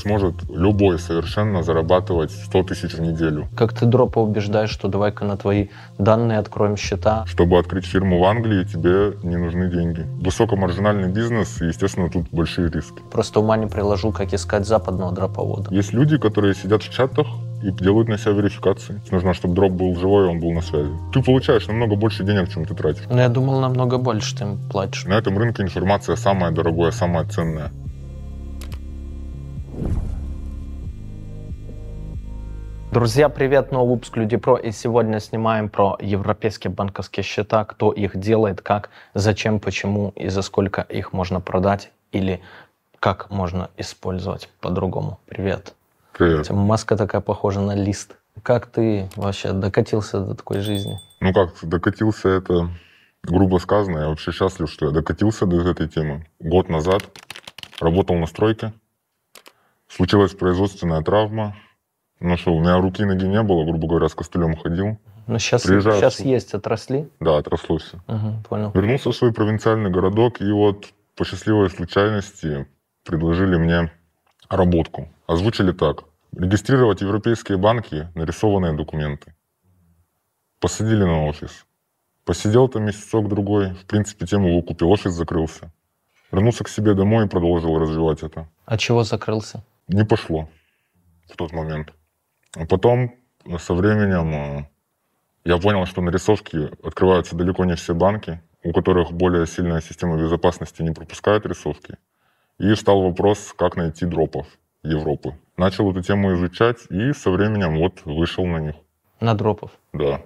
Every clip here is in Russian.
сможет любой совершенно зарабатывать 100 тысяч в неделю. Как ты дропа убеждаешь, что давай-ка на твои данные откроем счета? Чтобы открыть фирму в Англии, тебе не нужны деньги. Высокомаржинальный бизнес, и, естественно, тут большие риски. Просто ума не приложу, как искать западного дроповода. Есть люди, которые сидят в чатах, и делают на себя верификации. Нужно, чтобы дроп был живой, он был на связи. Ты получаешь намного больше денег, чем ты тратишь. Но я думал, намного больше ты им платишь. На этом рынке информация самая дорогая, самая ценная. Друзья, привет, новый выпуск Люди Про, и сегодня снимаем про европейские банковские счета, кто их делает, как, зачем, почему и за сколько их можно продать или как можно использовать по-другому. Привет. Привет. Тебя маска такая похожа на лист. Как ты вообще докатился до такой жизни? Ну как, докатился это грубо сказано. Я вообще счастлив, что я докатился до этой темы. Год назад работал на стройке, случилась производственная травма, ну что, у меня руки и ноги не было, грубо говоря, с костылем ходил. Ну сейчас, Приезжаю сейчас в- есть, отросли. Да, отросло все. Угу, понял. Вернулся в свой провинциальный городок, и вот по счастливой случайности предложили мне работку. Озвучили так. Регистрировать европейские банки, нарисованные документы. Посадили на офис. Посидел там месяцок-другой, в принципе, тему выкупил, офис закрылся. Вернулся к себе домой и продолжил развивать это. А чего закрылся? Не пошло в тот момент. А потом, э, со временем, э, я понял, что на рисовке открываются далеко не все банки, у которых более сильная система безопасности не пропускает рисовки. И встал вопрос, как найти дропов Европы. Начал эту тему изучать и со временем вот вышел на них. На дропов. Да.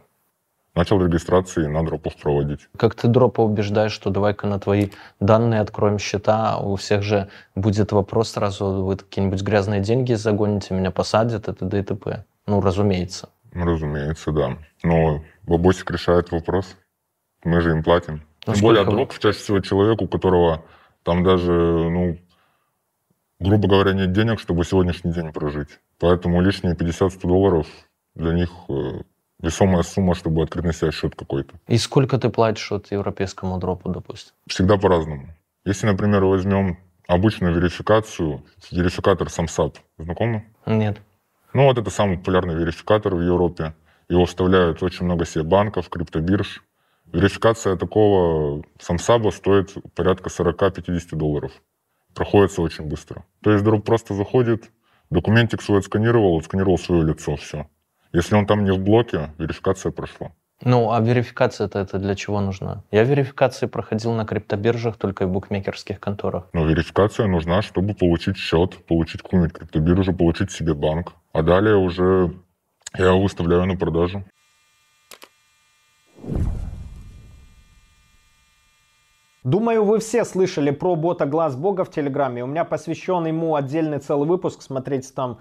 Начал регистрации на дропов проводить. Как ты дропа убеждаешь, что давай-ка на твои данные откроем счета, у всех же будет вопрос сразу, вы какие-нибудь грязные деньги загоните, меня посадят, это т.д. и т.п. Ну, разумеется. Разумеется, да. Но бабосик решает вопрос. Мы же им платим. Ну, Тем более сколько вы- дроп чаще всего человек, у которого там даже, ну, грубо говоря, нет денег, чтобы сегодняшний день прожить. Поэтому лишние 50-100 долларов для них э, весомая сумма, чтобы открыть на себя счет какой-то. И сколько ты платишь вот европейскому дропу, допустим? Всегда по-разному. Если, например, возьмем обычную верификацию, верификатор SAMSAP, знакомы? Нет. Ну, вот это самый популярный верификатор в Европе. Его вставляют очень много себе банков, криптобирж. Верификация такого самсаба стоит порядка 40-50 долларов. Проходится очень быстро. То есть друг просто заходит, документик свой отсканировал, отсканировал свое лицо, все. Если он там не в блоке, верификация прошла. Ну, а верификация-то это для чего нужна? Я верификации проходил на криптобиржах, только и в букмекерских конторах. Но верификация нужна, чтобы получить счет, получить какую-нибудь криптобиржу, получить себе банк. А далее уже я его выставляю на продажу. Думаю, вы все слышали про бота Глаз Бога в Телеграме. У меня посвящен ему отдельный целый выпуск, смотрите там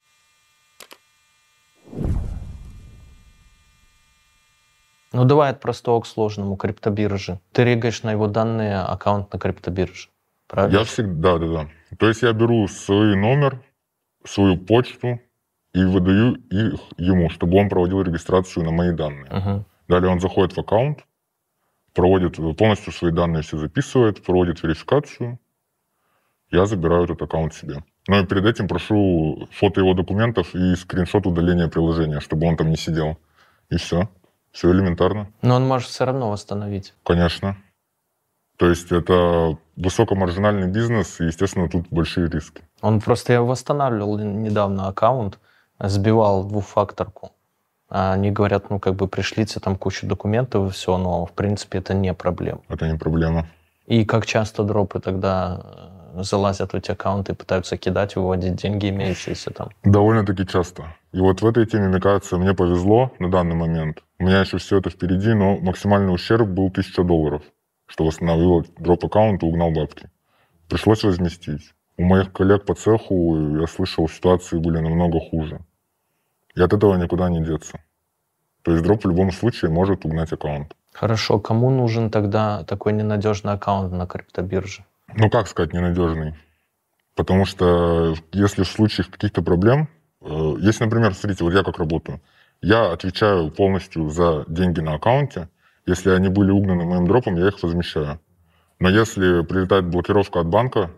Ну, давай от простого к сложному, криптобиржи. Ты регаешь на его данные аккаунт на криптобирже. Правильно? Я всегда, да, да. То есть я беру свой номер, свою почту и выдаю их ему, чтобы он проводил регистрацию на мои данные. Мгм. Далее он заходит в аккаунт, проводит полностью свои данные все записывает, проводит верификацию. Я забираю этот аккаунт себе. Но и перед этим прошу фото его документов и скриншот удаления приложения, чтобы он там не сидел. И все. Все элементарно. Но он может все равно восстановить. Конечно. То есть это высокомаржинальный бизнес, и, естественно, тут большие риски. Он просто я восстанавливал недавно аккаунт, сбивал двухфакторку. Они говорят, ну как бы пришлите там кучу документов и все, но в принципе это не проблема. Это не проблема. И как часто дропы тогда залазят в эти аккаунты и пытаются кидать, выводить деньги, имеющиеся там? Довольно-таки часто. И вот в этой теме, мне кажется, мне повезло на данный момент. У меня еще все это впереди, но максимальный ущерб был 1000 долларов, что восстановил дроп аккаунт и угнал бабки. Пришлось возместить. У моих коллег по цеху, я слышал, ситуации были намного хуже. И от этого никуда не деться. То есть дроп в любом случае может угнать аккаунт. Хорошо, кому нужен тогда такой ненадежный аккаунт на криптобирже? Ну, как сказать, ненадежный? Потому что если в случае каких-то проблем, э, если, например, смотрите, вот я как работаю, я отвечаю полностью за деньги на аккаунте. Если они были угнаны моим дропом, я их возмещаю. Но если прилетает блокировка от банка,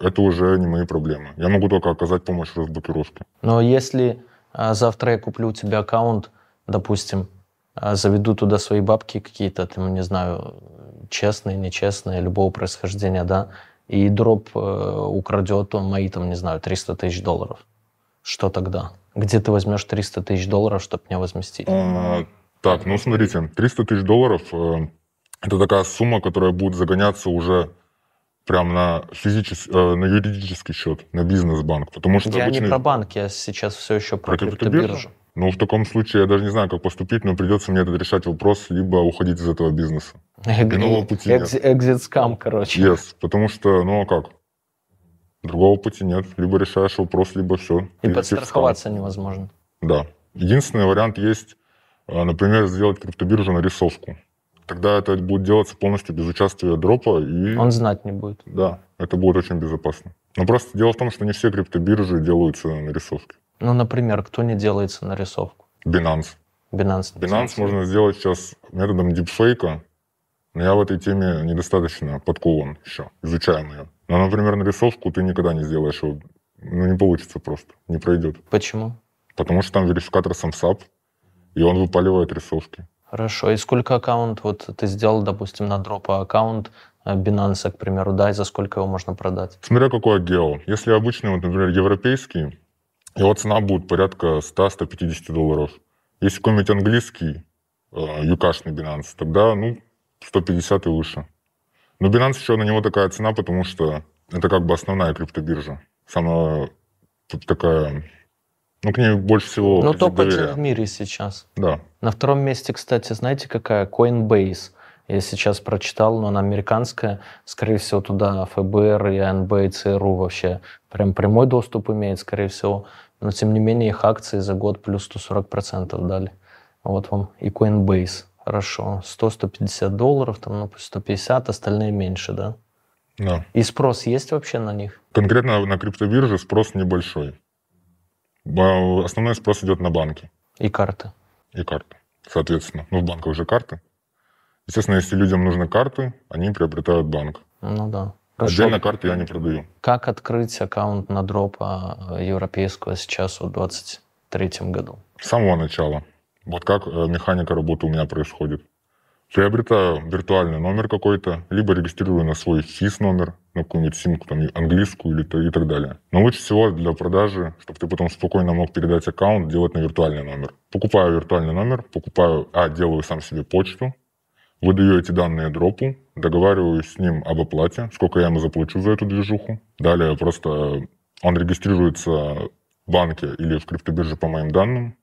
это уже не мои проблемы. Я могу только оказать помощь в разблокировке. Но если а, завтра я куплю у тебя аккаунт, допустим, а, заведу туда свои бабки какие-то, там, не знаю, честные, нечестные, любого происхождения, да, и дроп э, украдет мои, там, не знаю, 300 тысяч долларов. Что тогда? Где ты возьмешь 300 тысяч долларов, чтобы мне возместить? А, так, ну смотрите, 300 тысяч долларов э, это такая сумма, которая будет загоняться уже прям на, физический, э, на юридический счет, на бизнес-банк. Потому что я обычный... не про банк, я сейчас все еще про, Про криптобиржу? криптобиржу. Ну, в таком случае я даже не знаю, как поступить, но придется мне этот решать вопрос, либо уходить из этого бизнеса. Иного пути нет. Экзит скам, короче. Yes, потому что, ну а как? Другого пути нет. Либо решаешь вопрос, либо все. И подстраховаться невозможно. Да. Единственный вариант есть, а, например, сделать криптобиржу нарисовку. Тогда это будет делаться полностью без участия дропа и... Он знать не будет. Да, это будет очень безопасно. Но просто дело в том, что не все криптобиржи делаются нарисовки. Ну, например, кто не делается нарисовку? Binance. Binance. Binance можно сделать сейчас методом дипфейка, но я в этой теме недостаточно подкован еще, изучаем ее. Но, например, нарисовку ты никогда не сделаешь, его, ну не получится просто, не пройдет. Почему? Потому что там верификатор SAMSAP, и он выпаливает рисовки. Хорошо. И сколько аккаунт, вот ты сделал, допустим, на дропа аккаунт э, Binance, к примеру, да, и за сколько его можно продать? Смотря какой гео. Если обычный, вот, например, европейский, его цена будет порядка 100-150 долларов. Если какой-нибудь английский, э, юкашный Binance, тогда, ну, 150 и выше. Но Binance еще на него такая цена, потому что это как бы основная криптобиржа. Самая тут такая, ну, к ней больше всего Ну, кредит топ-1 доверия. в мире сейчас. Да. На втором месте, кстати, знаете, какая? Coinbase. Я сейчас прочитал, но она американская. Скорее всего, туда ФБР и АНБ и ЦРУ вообще прям прямой доступ имеет, скорее всего. Но, тем не менее, их акции за год плюс 140% дали. Вот вам и Coinbase. Хорошо. 100-150 долларов, там, ну, пусть 150, остальные меньше, да? да. И спрос есть вообще на них? Конкретно на криптобирже спрос небольшой. Основной спрос идет на банки. И карты? и карты, соответственно. Ну, в банках уже карты. Естественно, если людям нужны карты, они приобретают банк. Ну да. Хорошо. Отдельно карты я не продаю. Как открыть аккаунт на дропа европейского сейчас в 2023 году? С самого начала. Вот как э, механика работы у меня происходит. Приобретаю виртуальный номер какой-то, либо регистрирую на свой физ номер, на какую-нибудь симку, там, английскую или то- и так далее. Но лучше всего для продажи, чтобы ты потом спокойно мог передать аккаунт, делать на виртуальный номер. Покупаю виртуальный номер, покупаю, а, делаю сам себе почту, выдаю эти данные дропу, договариваюсь с ним об оплате, сколько я ему заплачу за эту движуху. Далее просто он регистрируется в банке или в криптобирже по моим данным,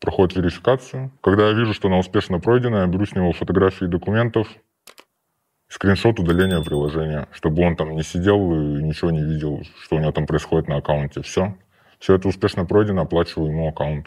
проходит верификацию. Когда я вижу, что она успешно пройдена, я беру с него фотографии документов, скриншот удаления приложения, чтобы он там не сидел и ничего не видел, что у него там происходит на аккаунте. Все. Все это успешно пройдено, оплачиваю ему аккаунт.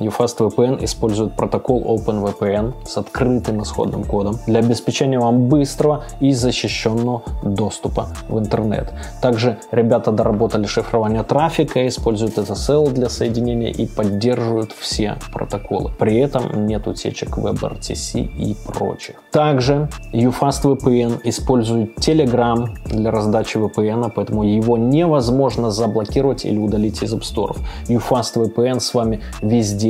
UFast VPN использует протокол OpenVPN с открытым исходным кодом для обеспечения вам быстрого и защищенного доступа в интернет. Также ребята доработали шифрование трафика, используют SSL для соединения и поддерживают все протоколы. При этом нет утечек WebRTC и прочих. Также UFast VPN использует Telegram для раздачи VPN, поэтому его невозможно заблокировать или удалить из App Store. UFast VPN с вами везде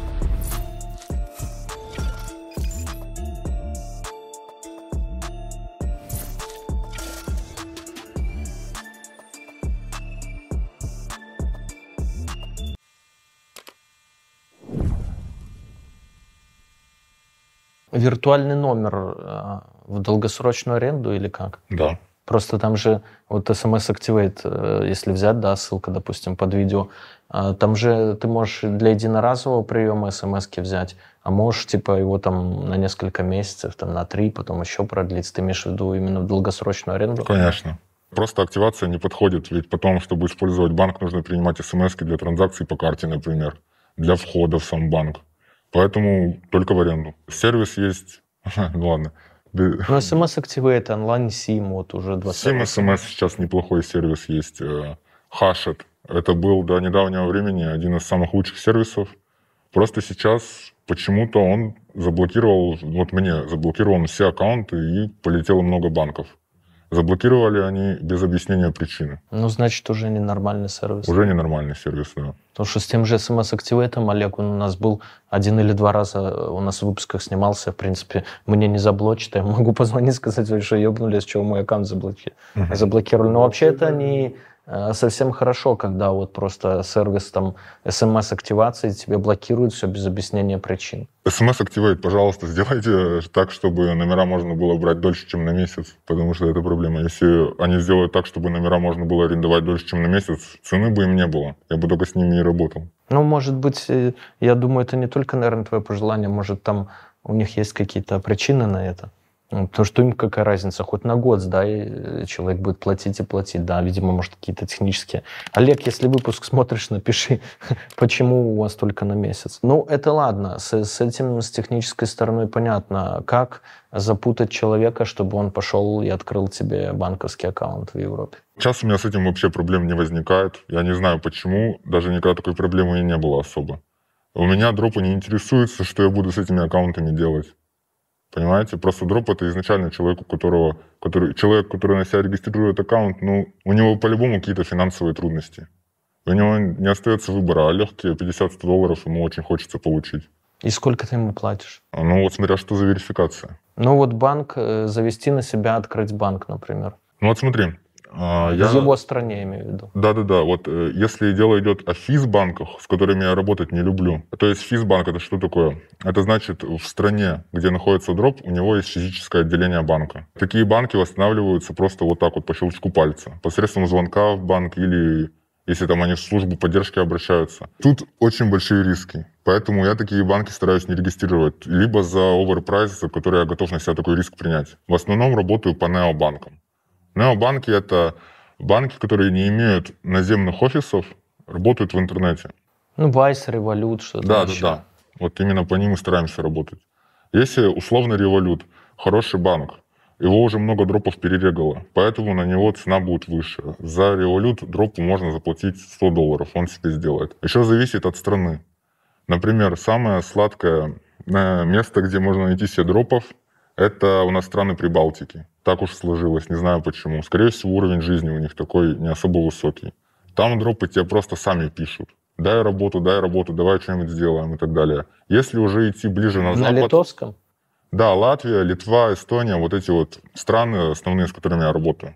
Виртуальный номер э, в долгосрочную аренду или как? Да. Просто там же вот SMS Activate, э, если взять, да, ссылка, допустим, под видео, э, там же ты можешь для единоразового приема смс взять, а можешь, типа, его там на несколько месяцев, там на три, потом еще продлить. Ты имеешь в виду именно в долгосрочную аренду? Конечно. Просто активация не подходит, ведь потом, чтобы использовать банк, нужно принимать смс для транзакций по карте, например, для входа в сам банк. Поэтому только в аренду. Сервис есть, ну ладно. Ну, SMS Activate, онлайн SIM, вот уже 20 SIM SMS сейчас неплохой сервис есть. Hashed. Э, Это был до недавнего времени один из самых лучших сервисов. Просто сейчас почему-то он заблокировал, вот мне заблокировал все аккаунты и полетело много банков. Заблокировали они без объяснения причины. Ну, значит, уже не нормальный сервис. Уже не нормальный сервис, да. Потому что с тем же смс-активейтом Олег, он у нас был один или два раза, у нас в выпусках снимался, в принципе, мне не заблочит, я могу позвонить, сказать, что ебнули, с чего мой аккаунт заблоки... uh-huh. заблокировали. Но вообще это не Э, совсем хорошо, когда вот просто сервис там смс-активации тебе блокирует все без объяснения причин. Смс-активает, пожалуйста, сделайте так, чтобы номера можно было брать дольше, чем на месяц, потому что это проблема. Если они сделают так, чтобы номера можно было арендовать дольше, чем на месяц, цены бы им не было. Я бы только с ними и работал. Ну, может быть, э, я думаю, это не только, наверное, твое пожелание, может, там у них есть какие-то причины на это. Потому что им какая разница, хоть на год, да, и э, человек будет платить и платить, да, видимо, может, какие-то технические. Олег, если выпуск смотришь, напиши, почему у вас только на месяц. Ну, это ладно, с, с этим, с технической стороной понятно. Как запутать человека, чтобы он пошел и открыл тебе банковский аккаунт в Европе? Сейчас у меня с этим вообще проблем не возникает. Я не знаю почему, даже никогда такой проблемы и не было особо. У меня дропы не интересуются, что я буду с этими аккаунтами делать. Понимаете? Просто дроп это изначально человек, у которого, который, человек, который на себя регистрирует аккаунт, ну, у него по-любому какие-то финансовые трудности. У него не остается выбора, а легкие 50-100 долларов ему очень хочется получить. И сколько ты ему платишь? Ну вот смотря, что за верификация. Ну вот банк, э, завести на себя, открыть банк, например. Ну вот смотри, А, В я- его стране, я имею в виду. Да-да-да, вот э, если дело идет о физбанках, с которыми я работать не люблю, то есть физбанк это что такое? Это значит в стране, где находится дроп, у него есть физическое отделение банка. Такие банки восстанавливаются просто вот так вот по щелчку пальца, посредством звонка в банк или если там они в службу поддержки обращаются. Тут очень большие риски. Поэтому я такие банки стараюсь не регистрировать. Либо за overprice, за который я готов на себя такой риск принять. В основном работаю по необанкам. Необанки — это банки, которые не имеют наземных офисов, работают в интернете. Ну, Вайс, Револют, что-то Да, да, еще. да. Вот именно по ним и стараемся работать. Если условный револют, хороший банк, его уже много дропов перерегало, поэтому на него цена будет выше. За револют дропу можно заплатить 100 долларов, он себе сделает. Еще зависит от страны. Например, самое сладкое э, место, где можно найти себе дропов, это у нас страны Прибалтики. Так уж сложилось, не знаю почему. Скорее всего, уровень жизни у них такой не особо высокий. Там дропы тебе просто сами пишут. Дай работу, дай работу, давай что-нибудь сделаем и так далее. Если уже идти ближе на На запад... литовском? Да, Латвия, Литва, Эстония, вот эти вот страны основные, с которыми я работаю.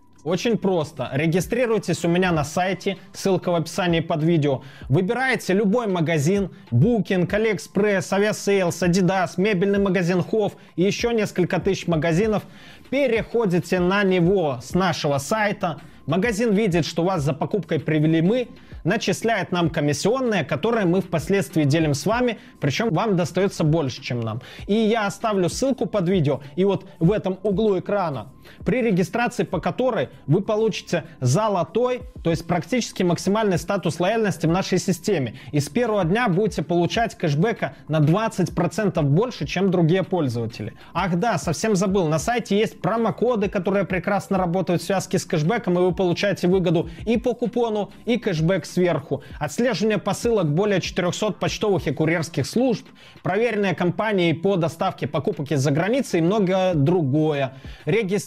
Очень просто. Регистрируйтесь у меня на сайте, ссылка в описании под видео. Выбираете любой магазин, Booking, AliExpress, Aviasales, Adidas, мебельный магазин Hof и еще несколько тысяч магазинов. Переходите на него с нашего сайта. Магазин видит, что вас за покупкой привели мы, начисляет нам комиссионные, которые мы впоследствии делим с вами, причем вам достается больше, чем нам. И я оставлю ссылку под видео, и вот в этом углу экрана, при регистрации по которой вы получите золотой, то есть практически максимальный статус лояльности в нашей системе. И с первого дня будете получать кэшбэка на 20% больше, чем другие пользователи. Ах да, совсем забыл, на сайте есть промокоды, которые прекрасно работают в связке с кэшбэком, и вы получаете выгоду и по купону, и кэшбэк сверху. Отслеживание посылок более 400 почтовых и курьерских служб, проверенные компании по доставке покупок из-за границы и многое другое.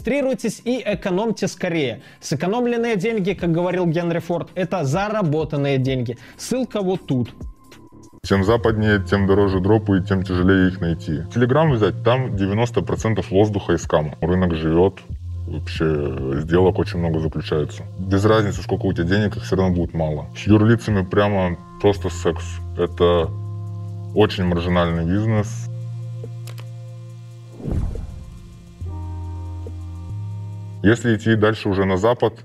Регистрируйтесь и экономьте скорее. Сэкономленные деньги, как говорил Генри Форд, это заработанные деньги. Ссылка вот тут. Чем западнее, тем дороже дропы и тем тяжелее их найти. Телеграм взять, там 90% воздуха и скама. Рынок живет, вообще сделок очень много заключается. Без разницы, сколько у тебя денег, их все равно будет мало. С юрлицами прямо просто секс. Это очень маржинальный бизнес. Если идти дальше уже на запад,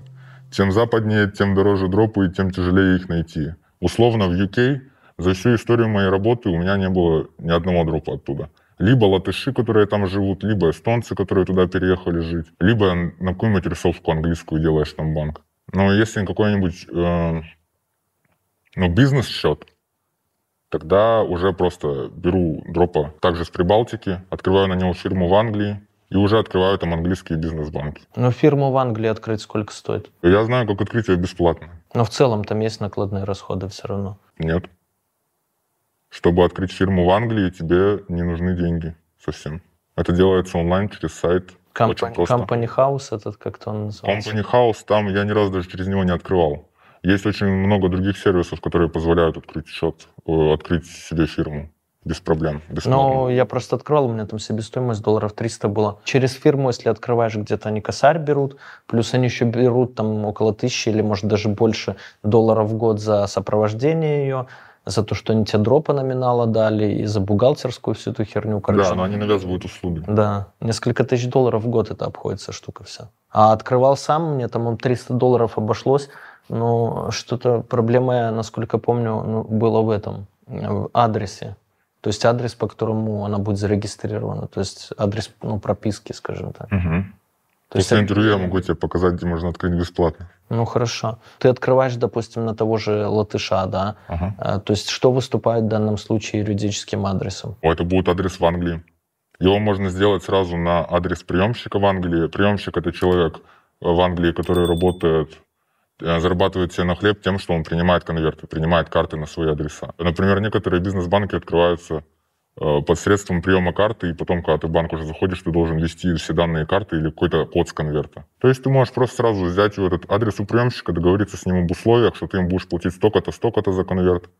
чем западнее, тем дороже дропы и тем тяжелее их найти. Условно в UK за всю историю моей работы у меня не было ни одного дропа оттуда. Либо латыши, которые там живут, либо эстонцы, которые туда переехали жить, либо на какую-нибудь рисовку английскую делаешь там банк. Но если какой-нибудь э, ну, бизнес-счет, тогда уже просто беру дропа также с Прибалтики, открываю на него фирму в Англии и уже открываю там английские бизнес-банки. Но фирму в Англии открыть сколько стоит? Я знаю, как открыть ее бесплатно. Но в целом там есть накладные расходы все равно. Нет. Чтобы открыть фирму в Англии, тебе не нужны деньги совсем. Это делается онлайн через сайт. Компани. Company House этот как-то он называется. Company House, там я ни разу даже через него не открывал. Есть очень много других сервисов, которые позволяют открыть счет, открыть себе фирму без проблем. бесплатно. Ну, я просто открывал, у меня там себестоимость долларов 300 была. Через фирму, если открываешь, где-то они косарь берут, плюс они еще берут там около тысячи или, может, даже больше долларов в год за сопровождение ее, за то, что они тебе дропа номинала дали, и за бухгалтерскую всю эту херню. Короче, Да, но они навязывают услуги. Да, несколько тысяч долларов в год это обходится штука вся. А открывал сам, мне там он 300 долларов обошлось, но что-то проблема, насколько помню, ну, была в этом, в адресе. То есть адрес, по которому она будет зарегистрирована. То есть адрес ну, прописки, скажем так. Мгм. То есть, После интервью я могу тебе показать, где можно открыть бесплатно. ну хорошо. Ты открываешь, допустим, на того же латыша, да? Ага. А, То есть что выступает в данном случае юридическим адресом? О, это будет адрес в Англии. Его можно сделать сразу на адрес приемщика в Англии. Приемщик — это человек в Англии, который работает, зарабатывает себе на хлеб тем, что он принимает конверты, принимает карты на свои адреса. Например, некоторые бизнес-банки открываются э, под средством приема карты, и потом, когда ты в банк уже заходишь, ты должен ввести все данные карты или какой-то код с конверта. То есть ты можешь просто сразу взять его этот адрес у приемщика, договориться с ним об условиях, что ты им будешь платить столько-то, столько-то за конверт,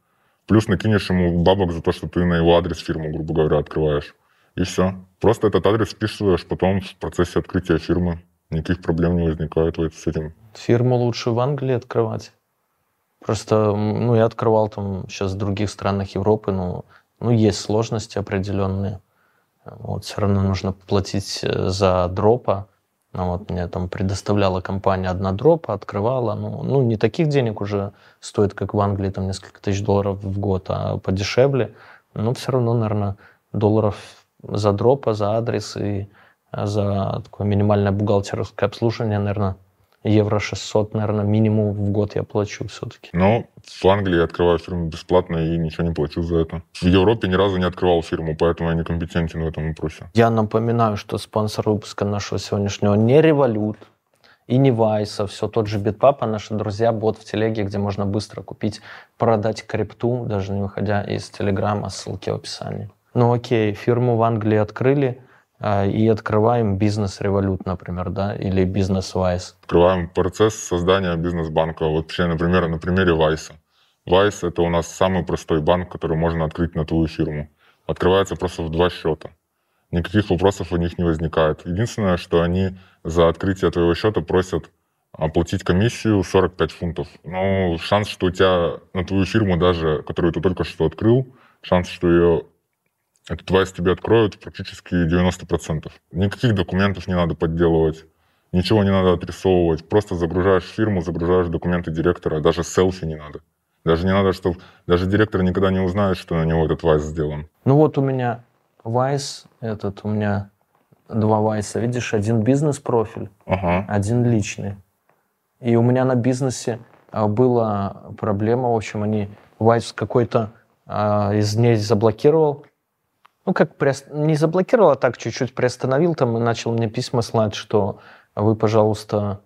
плюс накинешь ему бабок за то, что ты на его адрес фирму, грубо говоря, открываешь. И все. Просто этот адрес вписываешь потом в процессе открытия фирмы. Никаких проблем не возникает с этим. Фирму лучше в Англии открывать. Просто, ну, я открывал там сейчас в других странах Европы, но ну, есть сложности определенные. Вот, все равно нужно платить э, за дропа. Ну, вот мне там предоставляла компания одна дропа, открывала. Ну, ну, не таких денег уже стоит, как в Англии, там несколько тысяч долларов в год, а подешевле. Но все равно, наверное, долларов за дропа, за адрес и за такое минимальное бухгалтерское обслуживание, наверное, евро 600, наверное, минимум в год я плачу все-таки. Но в Англии я открываю фирму бесплатно и ничего не плачу за это. В Европе ни разу не открывал фирму, поэтому я некомпетентен в этом вопросе. Я напоминаю, что спонсор выпуска нашего сегодняшнего не Револют и не Вайса, все тот же Битпапа, наши друзья, бот в телеге, где можно быстро купить, продать крипту, даже не выходя из Телеграма, ссылки в описании. Ну окей, фирму в Англии открыли, и открываем бизнес Револют, например, да, или бизнес Вайс. Открываем процесс создания бизнес-банка. Вот вообще, например, на примере Вайса. Вайс — это у нас самый простой банк, который можно открыть на твою фирму. Открывается просто в два счета. Никаких вопросов у них не возникает. Единственное, что они за открытие твоего счета просят оплатить комиссию 45 фунтов. Но шанс, что у тебя на твою фирму даже, которую ты только что открыл, шанс, что ее этот вайс тебе откроют практически 90%. Никаких документов не надо подделывать, ничего не надо отрисовывать. Просто загружаешь фирму, загружаешь документы директора, даже селфи не надо. Даже не надо, чтобы... Даже директор никогда не узнает, что на него этот вайс сделан. Ну вот у меня вайс, этот у меня два вайса. Видишь, один бизнес-профиль, ага. один личный. И у меня на бизнесе а, была проблема, в общем, они вайс какой-то а, из ней заблокировал, ну, как не заблокировал, а так чуть-чуть приостановил там и начал мне письма слать, что вы, пожалуйста,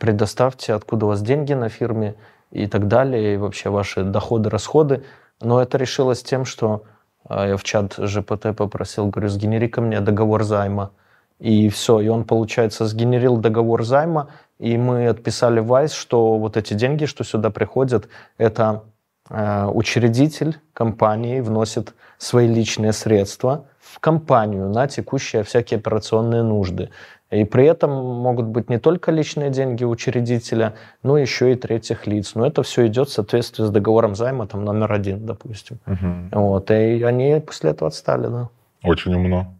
предоставьте, откуда у вас деньги на фирме и так далее, и вообще ваши доходы, расходы. Но это решилось тем, что а, я в чат ЖПТ попросил, говорю, сгенери ко мне договор займа. И все, и он, получается, сгенерил договор займа, и мы отписали Вайс, что вот эти деньги, что сюда приходят, это Э, учредитель компании вносит свои личные средства в компанию на текущие всякие операционные нужды. И при этом могут быть не только личные деньги учредителя, но еще и третьих лиц. Но это все идет в соответствии с договором займа, там номер один, допустим. Угу. Вот, и они после этого отстали, да. Очень умно.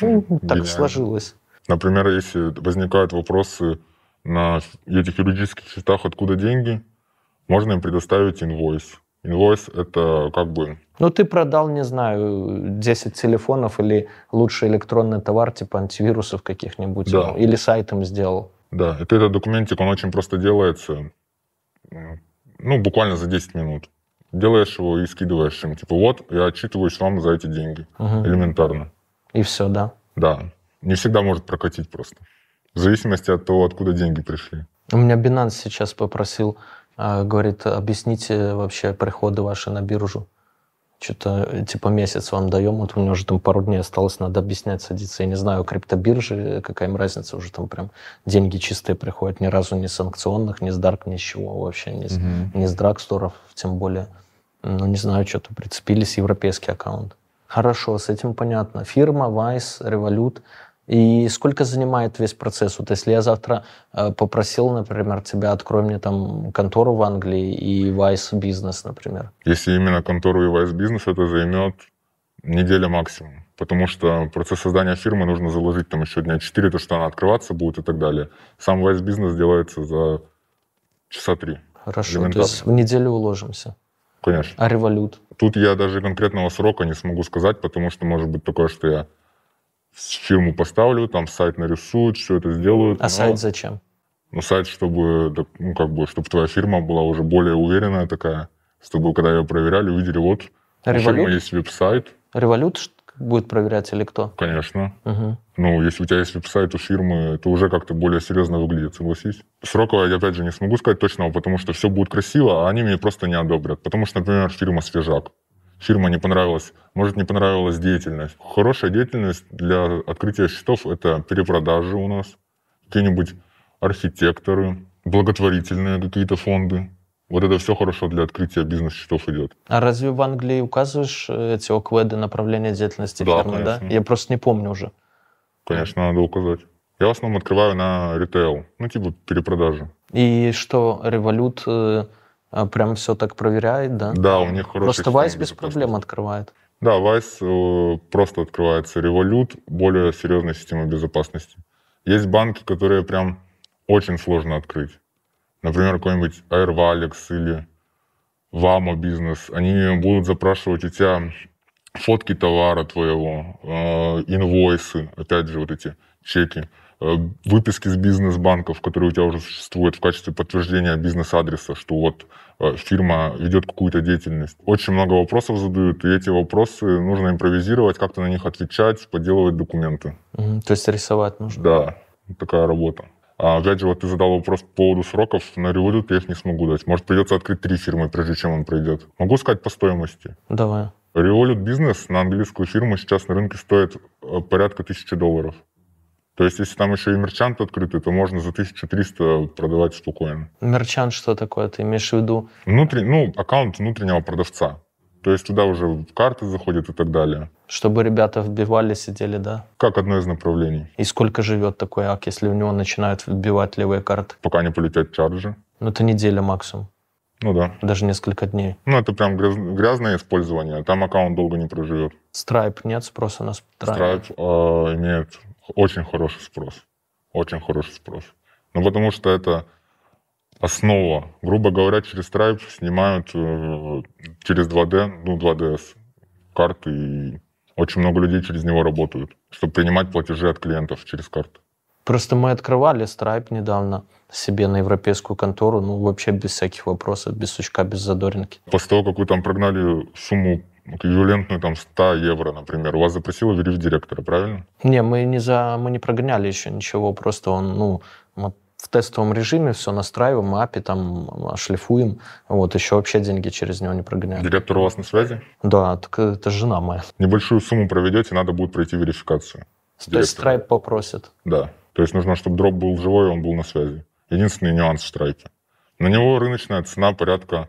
Ну, так сложилось. Например, если возникают вопросы на этих юридических счетах, откуда деньги, можно им предоставить инвойс. Инвойс — это как бы... Ну, ты продал, не знаю, 10 телефонов или лучший электронный товар, типа антивирусов каких-нибудь, да. или сайтом сделал. Да, это этот документик, он очень просто делается, ну, буквально за 10 минут. Делаешь его и скидываешь им, типа, вот, я отчитываюсь вам за эти деньги. Угу. Элементарно. И все, да? Да. Не всегда может прокатить просто. В зависимости от того, откуда деньги пришли. У меня Binance сейчас попросил говорит, объясните вообще приходы ваши на биржу. Что-то типа месяц вам даем, вот у меня уже там пару дней осталось, надо объяснять, садиться. Я не знаю, криптобиржи, какая им разница, уже там прям деньги чистые приходят, ни разу не санкционных, ни с Дарк, ни с чего вообще, ни, mm-hmm. ни с Драгсторов, тем более. Ну, не знаю, что-то прицепились, европейский аккаунт. Хорошо, с этим понятно. Фирма, Vice, Revolut – и сколько занимает весь процесс? Вот если я завтра э, попросил, например, тебя, открой мне там контору в Англии и Vice бизнес, например. Если именно контору и Vice бизнес, это займет неделя максимум. Потому что процесс создания фирмы нужно заложить там еще дня 4, то, что она открываться будет и так далее. Сам Vice бизнес делается за часа три. Хорошо, то есть в неделю уложимся. Конечно. А револют? Тут я даже конкретного срока не смогу сказать, потому что может быть такое, что я фирму поставлю, там сайт нарисуют, все это сделают. А но... сайт зачем? Ну, сайт, чтобы, ну, как бы, чтобы твоя фирма была уже более уверенная такая, чтобы, когда ее проверяли, увидели, вот, Револют? у фирмы есть веб-сайт. Револют будет проверять или кто? Конечно. Мгм. Ну, если у тебя есть веб-сайт у фирмы, это уже как-то более серьезно выглядит, согласись. Срока я, опять же, не смогу сказать точного, потому что все будет красиво, а они мне просто не одобрят. Потому что, например, фирма «Свежак». Фирма не понравилась, может, не понравилась деятельность. Хорошая деятельность для открытия счетов – это перепродажи у нас, какие-нибудь архитекторы, благотворительные какие-то фонды. Вот это все хорошо для открытия бизнес-счетов идет. А разве в Англии указываешь э, эти ОКВЭДы направления деятельности Да, фирмы, да? конечно. Я просто не помню уже. Конечно, надо указать. Я в основном открываю на ритейл, ну, типа перепродажи. И что, а, прям все так проверяет, да? Да, у них хорошая Просто Вайс без проблем открывает. Да, Вайс э, просто открывается. Revolut более серьезная система безопасности. Есть банки, которые прям очень сложно открыть. Например, какой-нибудь Airvalex или Vamo бизнес. Они будут запрашивать у тебя фотки товара твоего, э, инвойсы, опять же, вот эти чеки, выписки с бизнес-банков, которые у тебя уже существуют в качестве подтверждения бизнес-адреса, что вот э, фирма ведет какую-то деятельность. Очень много вопросов задают, и эти вопросы нужно импровизировать, как-то на них отвечать, подделывать документы. Мгм. То есть рисовать нужно. Да, такая работа. А опять же, вот ты задал вопрос по поводу сроков. На Revolut я их не смогу дать. Может, придется открыть три фирмы, прежде чем он пройдет. Могу сказать по стоимости. Давай. Revolut бизнес на английскую фирму сейчас на рынке стоит э, порядка тысячи долларов. То есть, если там еще и мерчант открытый, то можно за 1300 продавать спокойно. Мерчант что такое? Ты имеешь в виду? Внутри, ну, аккаунт внутреннего продавца. То есть туда уже карты заходят и так далее. Чтобы ребята вбивали, сидели, да? Как одно из направлений. И сколько живет такой ак, если в него начинают вбивать левые карты? Пока не полетят чарджи. Ну, это неделя максимум. Ну да. Даже несколько дней. Ну, это прям гряз- грязное использование. Там аккаунт долго не проживет. Stripe нет спроса на Stripe. Stripe э, имеет очень хороший спрос. Очень хороший спрос. Ну, потому что это основа. Грубо говоря, через Stripe снимают э, через 2D, ну, 2DS карты, и очень много людей через него работают, чтобы принимать платежи от клиентов через карты. Просто мы открывали Stripe недавно себе на европейскую контору, ну, вообще без всяких вопросов, без сучка, без задоринки. После того, как вы там прогнали сумму эквивалентную там 100 евро, например, у вас запросила вериф директора, правильно? Не, мы не, за, мы не прогоняли еще ничего, просто он, ну, мы в тестовом режиме все настраиваем, API там шлифуем, вот, еще вообще деньги через него не прогоняли. Директор у вас на связи? Да, так это жена моя. Небольшую сумму проведете, надо будет пройти верификацию. То есть. Stripe попросит. Да. То есть нужно, чтобы дроп был живой, он был на связи. Единственный нюанс в страйке. На него рыночная цена порядка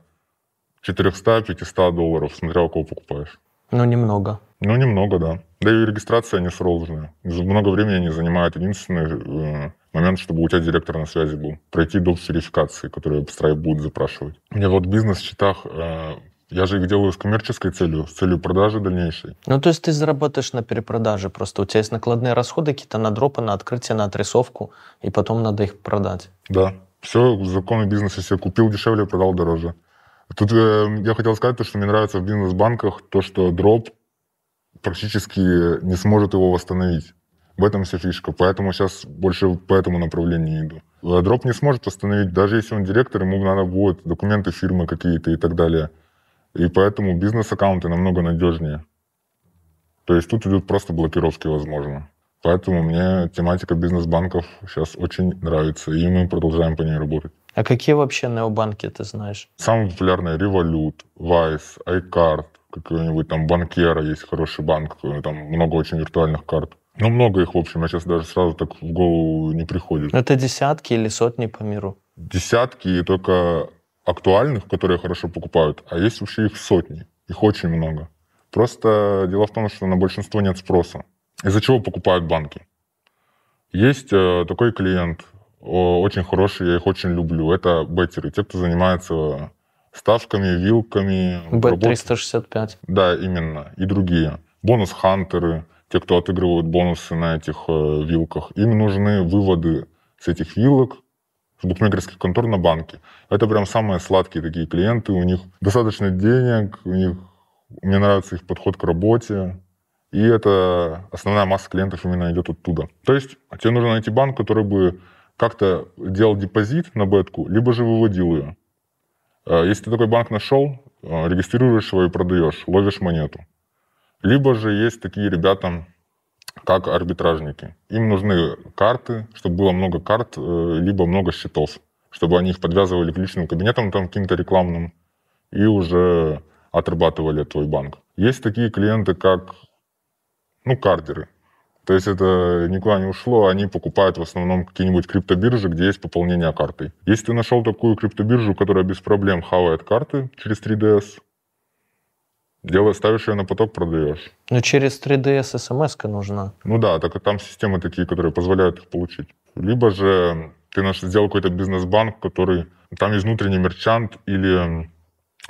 400-500 долларов, смотря у кого покупаешь. Ну, немного. Ну, немного, да. Да и регистрация не сложная. Много времени не занимает. Единственный э, момент, чтобы у тебя директор на связи был. Пройти доп. верификации, которую Stripe будет запрашивать. Мне вот бизнес в счетах, э, я же их делаю с коммерческой целью, с целью продажи дальнейшей. Ну, то есть ты заработаешь на перепродаже, просто у тебя есть накладные расходы какие-то на дропы, на открытие, на отрисовку, и потом надо их продать. Да. Все, законы бизнеса себе купил дешевле, продал дороже. Тут э, я хотел сказать, то, что мне нравится в бизнес-банках, то, что дроп практически не сможет его восстановить. В этом вся фишка. Поэтому сейчас больше по этому направлению иду. А Дроп не сможет восстановить, даже если он директор, ему надо будет документы фирмы какие-то и так далее. И поэтому бизнес-аккаунты намного надежнее. То есть тут идут просто блокировки, возможно. Поэтому мне тематика бизнес-банков сейчас очень нравится, и мы продолжаем по ней работать. А какие вообще необанки ты знаешь? Самые популярные Revolut, Wise, iCard, какой-нибудь там Банкера есть хороший банк, там много очень виртуальных карт. Ну, много их, в общем, я сейчас даже сразу так в голову не приходит. Это десятки или сотни по миру. Десятки и только актуальных, которые хорошо покупают, а есть вообще их сотни, их очень много. Просто дело в том, что на большинство нет спроса. Из-за чего покупают банки? Есть э, такой клиент, очень хороший, я их очень люблю. Это беттеры, те, кто занимается ставками, вилками. обработкой. B365. Да, именно. И другие. Бонус-хантеры, те, кто отыгрывают бонусы на этих э, вилках. Им нужны выводы с этих вилок с букмекерских контор на банки. Это прям самые сладкие такие клиенты. У них достаточно денег, у них мне нравится их подход к работе. И это основная масса клиентов именно идет оттуда. То есть тебе нужно найти банк, который бы как-то делал депозит на бетку, либо же выводил ее. Э, Если ты такой банк нашел, э, регистрируешь его и продаешь, ловишь монету. Либо же есть такие ребята, как арбитражники. Им нужны карты, чтобы было много карт, э, либо много счетов, чтобы они их подвязывали к личным кабинетам там каким-то рекламным и уже отрабатывали твой банк. Есть такие клиенты, как ну, кардеры. То есть это никуда не ушло, они покупают в основном какие-нибудь криптобиржи, где есть пополнение картой. Если ты нашел такую криптобиржу, которая без проблем хавает карты через 3DS, делаешь, ставишь ее на поток, продаешь. Ну, через 3DS смс нужна. Ну да, так там системы такие, которые позволяют их получить. Либо же ты наш, сделал какой-то бизнес-банк, который... Там есть внутренний мерчант или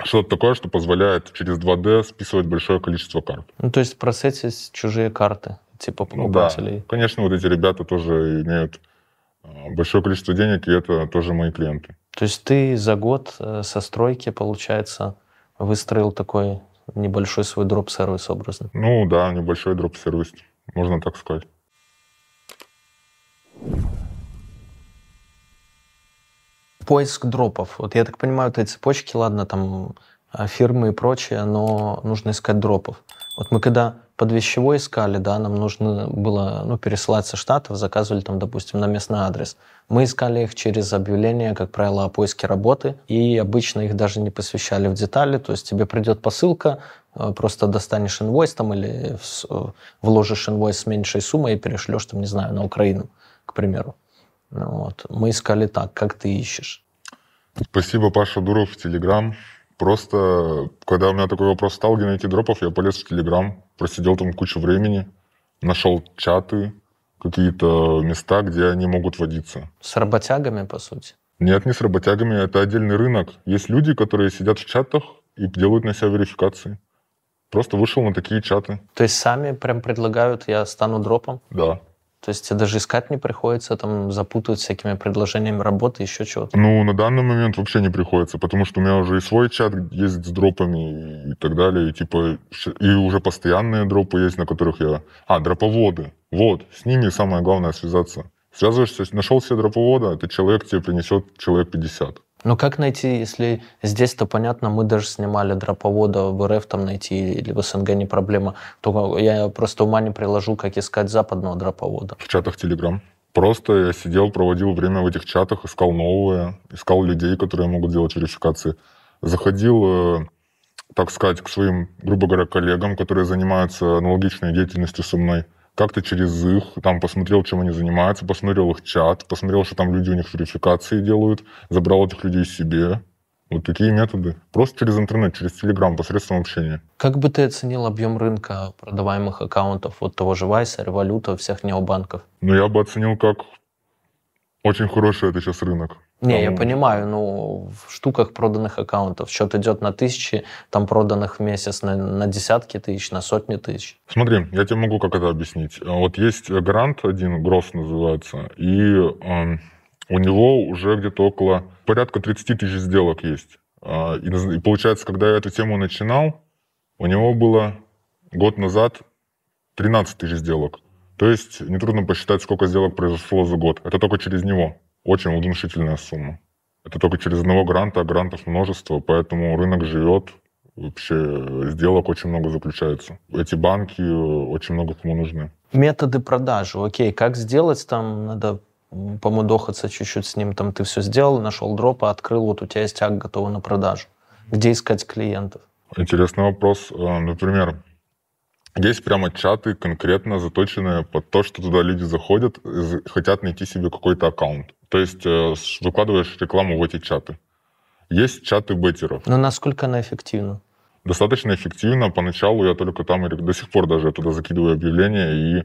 что-то такое, что позволяет через 2D списывать большое количество карт. Ну, то есть просессить чужие карты, типа Ну да, покупателей. конечно, вот эти ребята тоже имеют а, большое количество денег, и это тоже мои клиенты. То есть ты за год э, со стройки, получается, выстроил такой небольшой свой дроп-сервис образно. Ну да, небольшой дроп-сервис, можно так сказать. Поиск дропов. Вот я так понимаю, этой цепочки, ладно, там а, фирмы и прочее, но нужно искать дропов. Вот мы когда под вещевой искали, да, нам нужно было ну, пересылать со штатов, заказывали там, допустим, на местный адрес. Мы искали их через объявление, как правило, о поиске работы, и обычно их даже не посвящали в детали, то есть тебе придет посылка, э, просто достанешь инвойс там или э, вложишь инвойс с меньшей суммой и перешлешь там, не знаю, на Украину, к примеру. Вот. Мы искали так, как ты ищешь. Спасибо, Паша Дуров, Телеграм. Просто, когда у меня такой вопрос стал, где найти дропов, я полез в Телеграм, просидел там кучу времени, нашел чаты, какие-то места, где они могут водиться. С работягами, по сути. Нет, не с работягами, это отдельный рынок. Есть люди, которые сидят в чатах и делают на себя верификации. Просто вышел на такие чаты, То есть сами прям предлагают, я стану дропом. да. То есть тебе даже искать не приходится, там запутывать всякими предложениями работы, еще чего-то. Ну, на данный момент вообще не приходится, потому что у меня уже и свой чат есть с дропами и так далее, и типа, и уже постоянные дропы есть, на которых я... А, дроповоды. Вот, с ними самое главное связаться. Связываешься, нашел себе дроповода, этот человек тебе принесет человек 50. Но как найти, если здесь-то понятно, мы даже снимали дроповода в РФ там найти или в СНГ не проблема, то я просто ума не приложу, как искать западного дроповода. В чатах Telegram. Просто я сидел, проводил время в этих чатах, искал новые, искал людей, которые могут делать верификации. Заходил, э, так сказать, к своим, грубо говоря, коллегам, которые занимаются аналогичной деятельностью со мной. Как-то через их, там посмотрел, чем они занимаются, посмотрел их чат, посмотрел, что там люди у них верификации делают, забрал этих людей себе. Вот такие методы. Просто через интернет, через Телеграм, посредством общения. Как бы ты оценил объем рынка продаваемых аккаунтов вот того же Вайса, Революта, всех необанков? Но я бы оценил как очень хороший это сейчас рынок. Не, я Там- понимаю, ну, в штуках проданных аккаунтов счет идет на тысячи, там проданных в месяц на, на десятки тысяч, на сотни тысяч. Смотри, я тебе могу как это объяснить. А Вот есть грант один, Гросс называется, и эм, у него уже где-то около порядка 30 тысяч сделок есть. А, и, и получается, когда я эту тему начинал, у него было год назад 13 тысяч сделок. То есть нетрудно посчитать, сколько сделок произошло за год. Это только через него. Очень внушительная сумма. Это только через одного гранта, а грантов множество, поэтому рынок живет, вообще сделок очень много заключается. Эти банки э, очень много кому нужны. Методы продажи, окей, как сделать там, надо помудохаться чуть-чуть с ним, там ты все сделал, нашел дропа, открыл, вот у тебя есть акт готовый на продажу. Где искать клиентов? Интересный вопрос. Э, Например, есть прямо чаты конкретно заточенные под то, что туда люди заходят, хотят найти себе какой-то аккаунт. То есть э, выкладываешь рекламу в эти чаты. Есть чаты беттеров. Но насколько она эффективна? Достаточно эффективно. Поначалу я только там, до сих пор даже я туда закидываю объявления и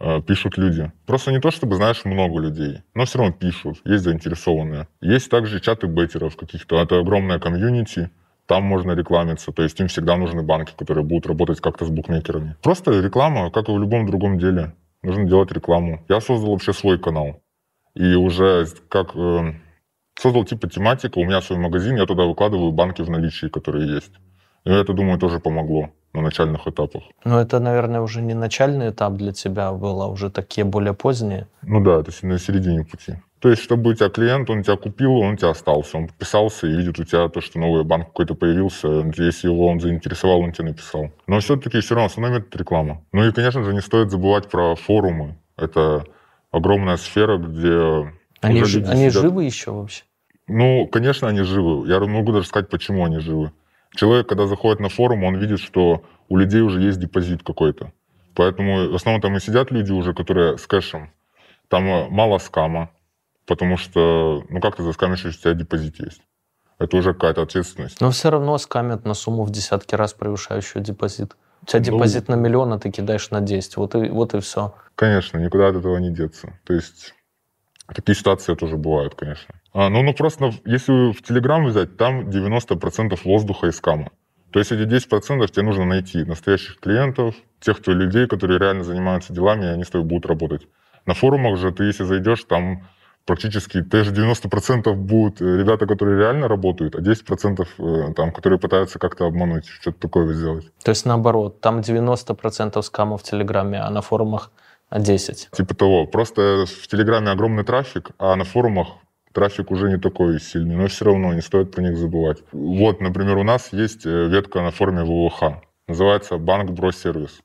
э, пишут люди. Просто не то, чтобы, знаешь, много людей, но все равно пишут, есть заинтересованные. Есть также чаты беттеров каких-то. Это огромная комьюнити, там можно рекламиться. То есть им всегда нужны банки, которые будут работать как-то с букмекерами. Просто реклама, как и в любом другом деле. Нужно делать рекламу. Я создал вообще свой канал. И уже как э, создал типа тематика, у меня свой магазин, я туда выкладываю банки в наличии, которые есть. И это, думаю, тоже помогло на начальных этапах. Но это, наверное, уже не начальный этап для тебя был, а уже такие более поздние. Ну да, это на середине пути. То есть, чтобы у тебя клиент, он тебя купил, он у тебя остался. Он подписался и видит у тебя то, что новый банк какой-то появился. Если его он заинтересовал, он тебе написал. Но все-таки все равно основной метод реклама. Ну и, конечно же, не стоит забывать про форумы. Это огромная сфера, где Они, люди они сидят. живы еще вообще? Ну, конечно, они живы. Я могу даже сказать, почему они живы. Человек, когда заходит на форум, он видит, что у людей уже есть депозит какой-то. Поэтому в основном там и сидят люди уже, которые с кэшем. Там э, мало скама, потому что, ну как ты заскамишь, если у тебя депозит есть? Это уже какая-то ответственность. Но все равно скамят на сумму в десятки раз превышающую депозит. У тебя Ну, депозит на миллион, а ты кидаешь на 10. Вот и, вот и все. Конечно, никуда от этого не деться. То есть такие ситуации тоже бывают, конечно. А, ну, ну, просто если в Телеграм взять, там 90% воздуха и скама. То есть эти 10% тебе нужно найти настоящих клиентов, тех, кто людей, которые реально занимаются делами, и они с тобой будут работать. На форумах же ты, если зайдешь, там практически тоже 90% будут э, ребята, которые реально работают, а 10% э, там, которые пытаются как-то обмануть, что-то такое сделать. То есть наоборот, там 90% скамов в Телеграме, а на форумах 10. Типа того. Просто в Телеграме огромный трафик, а на форумах трафик уже не такой сильный, но все равно не стоит про них забывать. Вот, например, у нас есть э, ветка на форуме ВВХ. Называется «Банк Бро Сервис».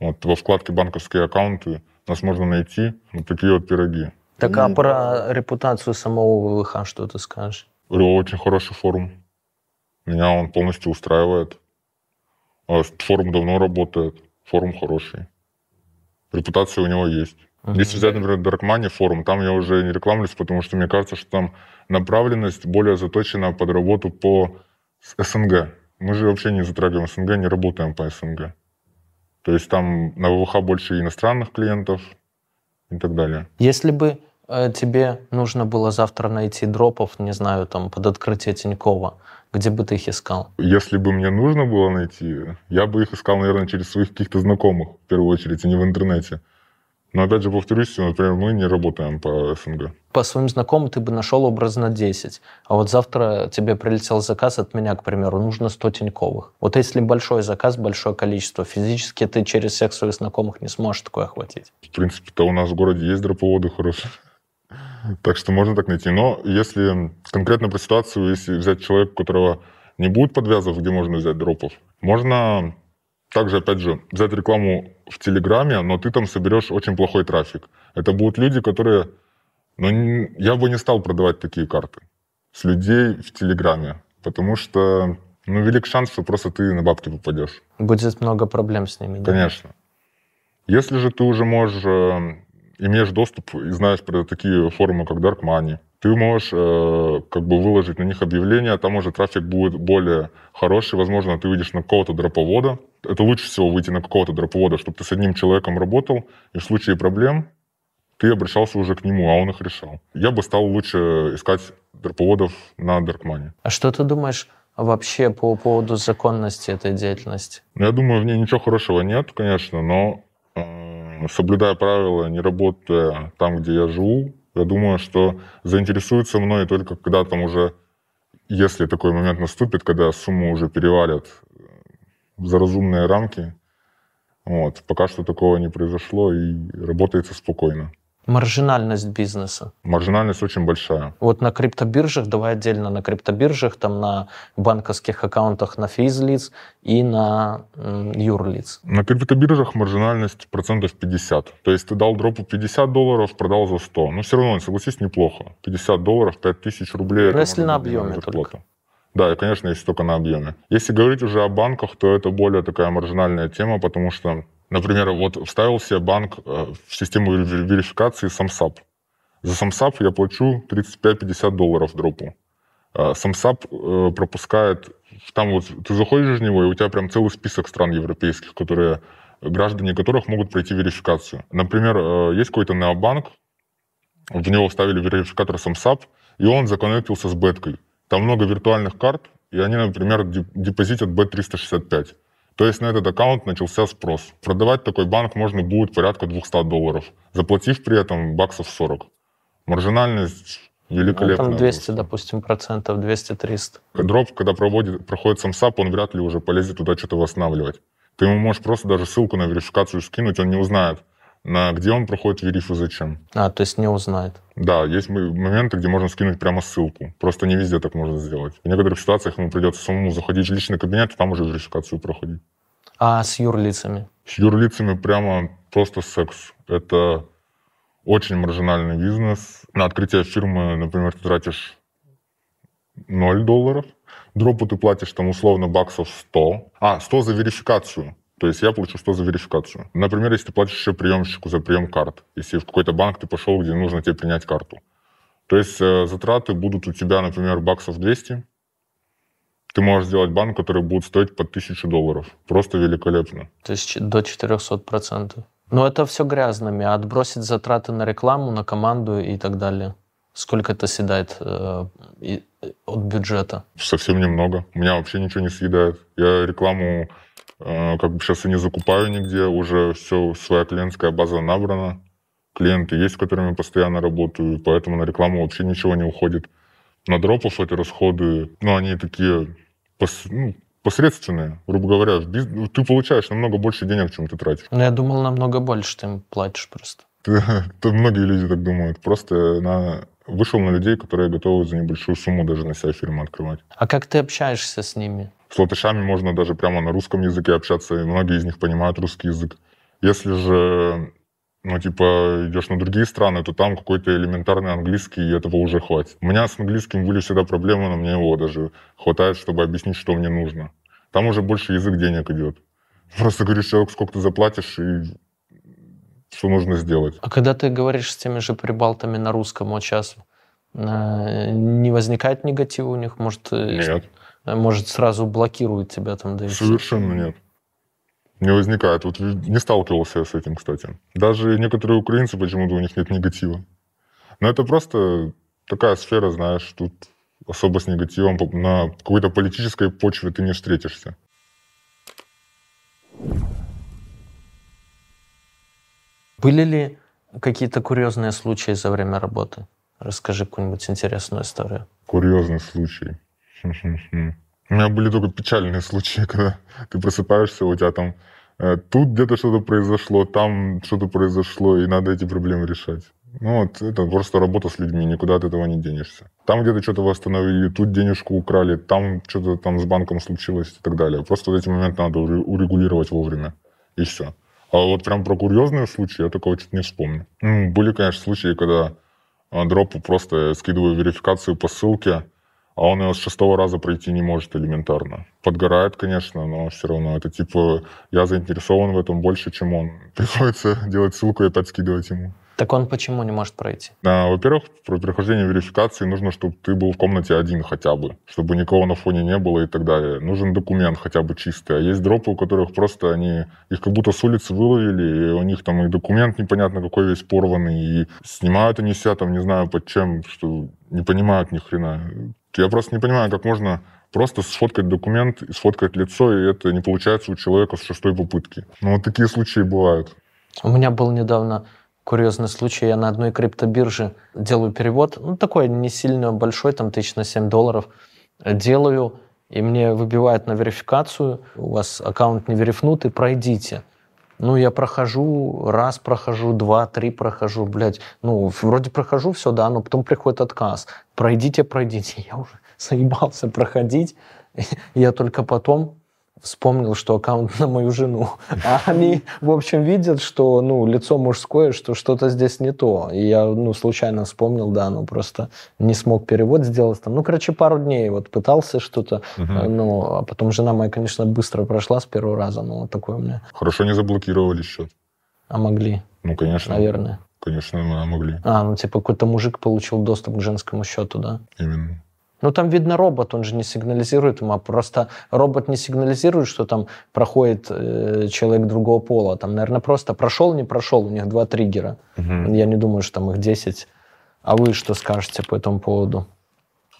Вот во вкладке «Банковские аккаунты» нас можно найти вот такие вот пироги. Так а про репутацию самого ВВХ что ты скажешь? Очень хороший форум. Меня он полностью устраивает. А Форум давно работает. Форум хороший. Репутация у него есть. Мгм. Если взять, например, Dark Money форум, там я уже не рекламлюсь, потому что мне кажется, что там направленность более заточена под работу по СНГ. Мы же вообще не затрагиваем СНГ, не работаем по СНГ. То есть там на ВВХ больше иностранных клиентов и так далее. Если бы тебе нужно было завтра найти дропов, не знаю, там, под открытие Тинькова, где бы ты их искал? Если бы мне нужно было найти, я бы их искал, наверное, через своих каких-то знакомых, в первую очередь, а не в интернете. Но опять же, повторюсь, например, мы не работаем по СНГ. По своим знакомым ты бы нашел образно 10. А вот завтра тебе прилетел заказ от меня, к примеру, нужно 100 Тиньковых. Вот если большой заказ, большое количество, физически ты через всех своих знакомых не сможешь такое охватить. В принципе-то у нас в городе есть дроповоды хорошие. Так что можно так найти. Но если конкретно про ситуацию, если взять человека, у которого не будет подвязов, где можно взять дропов, можно также, опять же, взять рекламу в Телеграме, но ты там соберешь очень плохой трафик. Это будут люди, которые... Ну, не- я бы не стал продавать такие карты с людей в Телеграме, потому что ну, велик шанс, что просто ты на бабки попадешь. Будет много проблем с ними. да? Конечно. Если же ты уже можешь, э, имеешь доступ и знаешь про такие форумы, как Dark Money, ты можешь э, как бы выложить на них объявления, там уже трафик будет более хороший, возможно, ты выйдешь на какого-то дроповода. Это лучше всего выйти на какого-то дроповода, чтобы ты с одним человеком работал, и в случае проблем ты обращался уже к нему, а он их решал. Я бы стал лучше искать дроповодов на Money. А что ты думаешь вообще по поводу законности этой деятельности? Ну, Я думаю, в ней ничего хорошего нет, конечно, но э, соблюдая правила, не работая там, где я живу, я думаю, что заинтересуются мной только когда там уже, если такой момент наступит, когда сумму уже перевалят э, за разумные рамки. Вот. Пока что такого не произошло и работается спокойно. Маржинальность бизнеса. Маржинальность очень большая. Вот на криптобиржах, давай отдельно на криптобиржах, там на банковских аккаунтах на физлиц и на юрлиц. На криптобиржах маржинальность процентов 50. То есть ты дал дропу 50 долларов, продал за 100. Но все равно, согласись, неплохо. 50 долларов, 5000 рублей. это Если на объеме зарплата. только. Да, и, конечно, если только на объеме. Если говорить уже о банках, то это более такая маржинальная тема, потому что, например, вот вставил себе банк э, в систему вери- верификации SamSap. За SamSap я плачу 35-50 долларов дропу. А SamSap э, пропускает, там вот ты заходишь в него, и у тебя прям целый список стран европейских, которые, граждане которых могут пройти верификацию. Например, э, есть какой-то необанк, в него вставили верификатор SamSap, и он законнектился с беткой. Там много виртуальных карт, и они, например, деп- депозитят Bet365. То есть на этот аккаунт начался спрос. Продавать такой банк можно будет порядка 200 долларов, заплатив при этом баксов 40. Маржинальность Ну, великолепная. там 200, просто. допустим, процентов, 200-300. Дроп, когда проводит, проходит Sumsub, он вряд ли уже полезет туда что-то восстанавливать. Ты ему можешь просто даже ссылку на верификацию скинуть, он не узнает, на где он проходит вериф и зачем. А, то есть не узнает. Да, есть моменты, где можно скинуть прямо ссылку. Просто не везде так можно сделать. В некоторых ситуациях ему придется самому заходить в личный кабинет и там уже верификацию проходить. А с юрлицами? С юрлицами прямо просто секс. Это очень маржинальный бизнес. На открытие фирмы, например, ты тратишь 0 долларов. Дропу ты платишь там условно баксов 100. А, 100 за верификацию. То есть я получу 100 за верификацию. Например, если ты платишь еще приемщику за прием карт. Если в какой-то банк ты пошел, где нужно тебе принять карту. То есть э, затраты будут у тебя, например, баксов 200. Ты можешь сделать банк, который будет стоить под 1000 долларов. Просто великолепно. То есть до 400%. Но это все грязными, а отбросить затраты на рекламу, на команду и так далее. Сколько это съедает и- э, от бюджета? Совсем немного. У меня вообще ничего не съедает. Я рекламу э, как бы сейчас и не закупаю нигде. Уже все, своя клиентская база набрана. Клиенты есть, с которыми постоянно работаю, поэтому на рекламу вообще ничего не уходит. На дропов эти расходы, ну, они такие пос- ну, посредственные, грубо говоря. Биз- ну, Ты получаешь намного больше денег, чем ты тратишь. Ну, я думал, намного больше ты им платишь просто. Многие люди так думают. Просто на, вышел на людей, которые готовы за небольшую сумму даже на себя фирму открывать. А как ты общаешься с ними? С латышами можно даже прямо на русском языке общаться, и многие из них понимают русский язык. Если же, ну, типа, идешь на другие страны, то там какой-то элементарный английский, и этого уже хватит. У меня с английским были всегда проблемы, но мне его даже хватает, чтобы объяснить, что мне нужно. Там уже больше язык денег идет. Просто говоришь человеку, сколько ты заплатишь, и что нужно сделать. А когда ты говоришь с теми же прибалтами на русском вот сейчас, э, не возникает негатива у них? Может, э, Нет. э, может сразу блокируют тебя там? Да? Совершенно нет. Не возникает. Вот не сталкивался я с этим, кстати. Даже некоторые украинцы почему-то у них нет негатива. Но это просто такая сфера, знаешь, тут особо с негативом на какой-то политической почве ты не встретишься. Были ли какие-то курьезные случаи за время работы? Расскажи какую-нибудь интересную историю. Курьезный случай. У меня были только печальные случаи, когда ты просыпаешься, у тебя там э, тут где-то что-то произошло, там что-то произошло, и надо эти проблемы решать. Ну вот, это просто работа с людьми, никуда от этого не денешься. Там где-то что-то восстановили, тут денежку украли, там что-то там с банком случилось и так далее. Просто вот эти моменты надо уре- урегулировать вовремя, и все. А вот прям про курьезные случаи я такого что-то не вспомню. М, Были, конечно, случаи, когда а, дропу просто скидываю верификацию по ссылке, а он ее с шестого раза пройти не может элементарно. Подгорает, конечно, но все равно это типа я заинтересован в этом больше, чем он. Приходится делать ссылку и опять скидывать ему. Так он почему не может пройти? А, Во-первых, при прохождении верификации нужно, чтобы ты был в комнате один хотя бы, чтобы никого на фоне не было и так далее. Нужен документ хотя бы чистый. А есть дропы, у которых просто они, их как будто с улицы выловили, и у них там и документ непонятно какой весь порванный, и снимают они себя там не знаю под чем, что не понимают ни хрена. Я просто не понимаю, как можно просто сфоткать документ, сфоткать лицо, и это не получается у человека с шестой попытки. Ну, вот такие случаи бывают. У меня был недавно курьезный случай. Я на одной криптобирже делаю перевод, ну, такой не сильно большой, там тысяч на 7 долларов. Делаю, и мне выбивают на верификацию. У вас аккаунт не верифнутый, пройдите. Ну, я прохожу, раз прохожу, два, три прохожу, блядь. Ну, вроде прохожу все, да, но потом приходит отказ. Пройдите, пройдите. Я уже заебался проходить. Я только потом вспомнил, что аккаунт на мою жену. А они, в общем, видят, что, ну, лицо мужское, что что-то здесь не то. И я, ну, случайно вспомнил, да, ну, просто не смог перевод сделать там. Ну, короче, пару дней вот пытался что-то, э, ну, а потом жена моя, конечно, быстро прошла с первого раза, ну, вот такое у меня. Хорошо не заблокировали счет. А могли, Ну, конечно. наверное. Конечно, мы могли. А, ну, типа, какой-то мужик получил доступ к женскому счету, да? Именно. Ну, там видно робот, он же не сигнализирует ему, а просто робот не сигнализирует, что там проходит э, человек другого пола. Там, наверное, просто прошел, не прошел, у них два триггера. Я не думаю, что там их 10. А вы что скажете по этому поводу?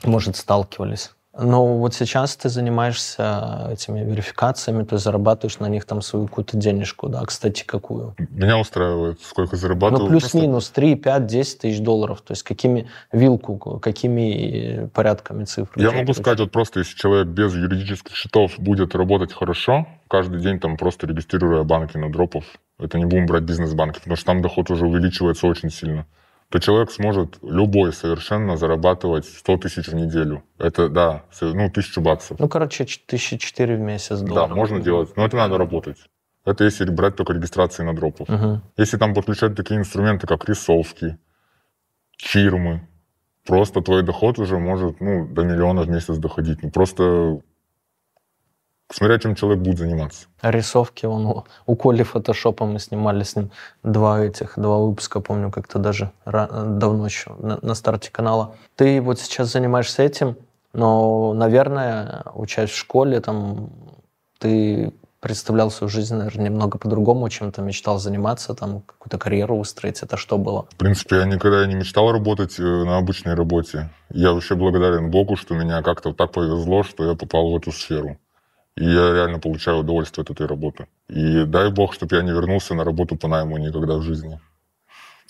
Может, сталкивались? Но вот сейчас ты занимаешься этими верификациями, то есть зарабатываешь на них там свою какую-то денежку, да, кстати, какую? Меня устраивает, сколько зарабатываю. Ну, плюс-минус 3, 5, 10 тысяч долларов. То есть какими вилку, какими порядками цифр? Я могу сказать, вот просто если человек без юридических счетов будет работать хорошо, каждый день там просто регистрируя банки на дропов, это не будем брать бизнес-банки, потому что там доход уже увеличивается очень сильно то человек сможет любой совершенно зарабатывать 100 тысяч в неделю. Это, да, ну, тысячу баксов. Ну, короче, тысячи четыре в месяц долларов. Да, можно делать, но это надо работать. Это если брать только регистрации на дропов. Угу. Если там подключать такие инструменты, как рисовки, чирмы, просто твой доход уже может ну, до миллиона в месяц доходить. Ну, просто смотря чем человек будет заниматься. Рисовки, он у, Коли фотошопа мы снимали с ним два этих, два выпуска, помню, как-то даже давно еще на, на старте канала. Ты вот сейчас занимаешься этим, но, наверное, учась в школе, там, ты представлял свою жизнь, наверное, немного по-другому, чем ты мечтал заниматься, там, какую-то карьеру устроить. Это что было? В принципе, я никогда не мечтал работать э, на обычной работе. Я вообще благодарен Богу, что меня как-то так повезло, что я попал в эту сферу. И я реально получаю удовольствие от этой работы. И дай бог, чтобы я не вернулся на работу по найму никогда в жизни.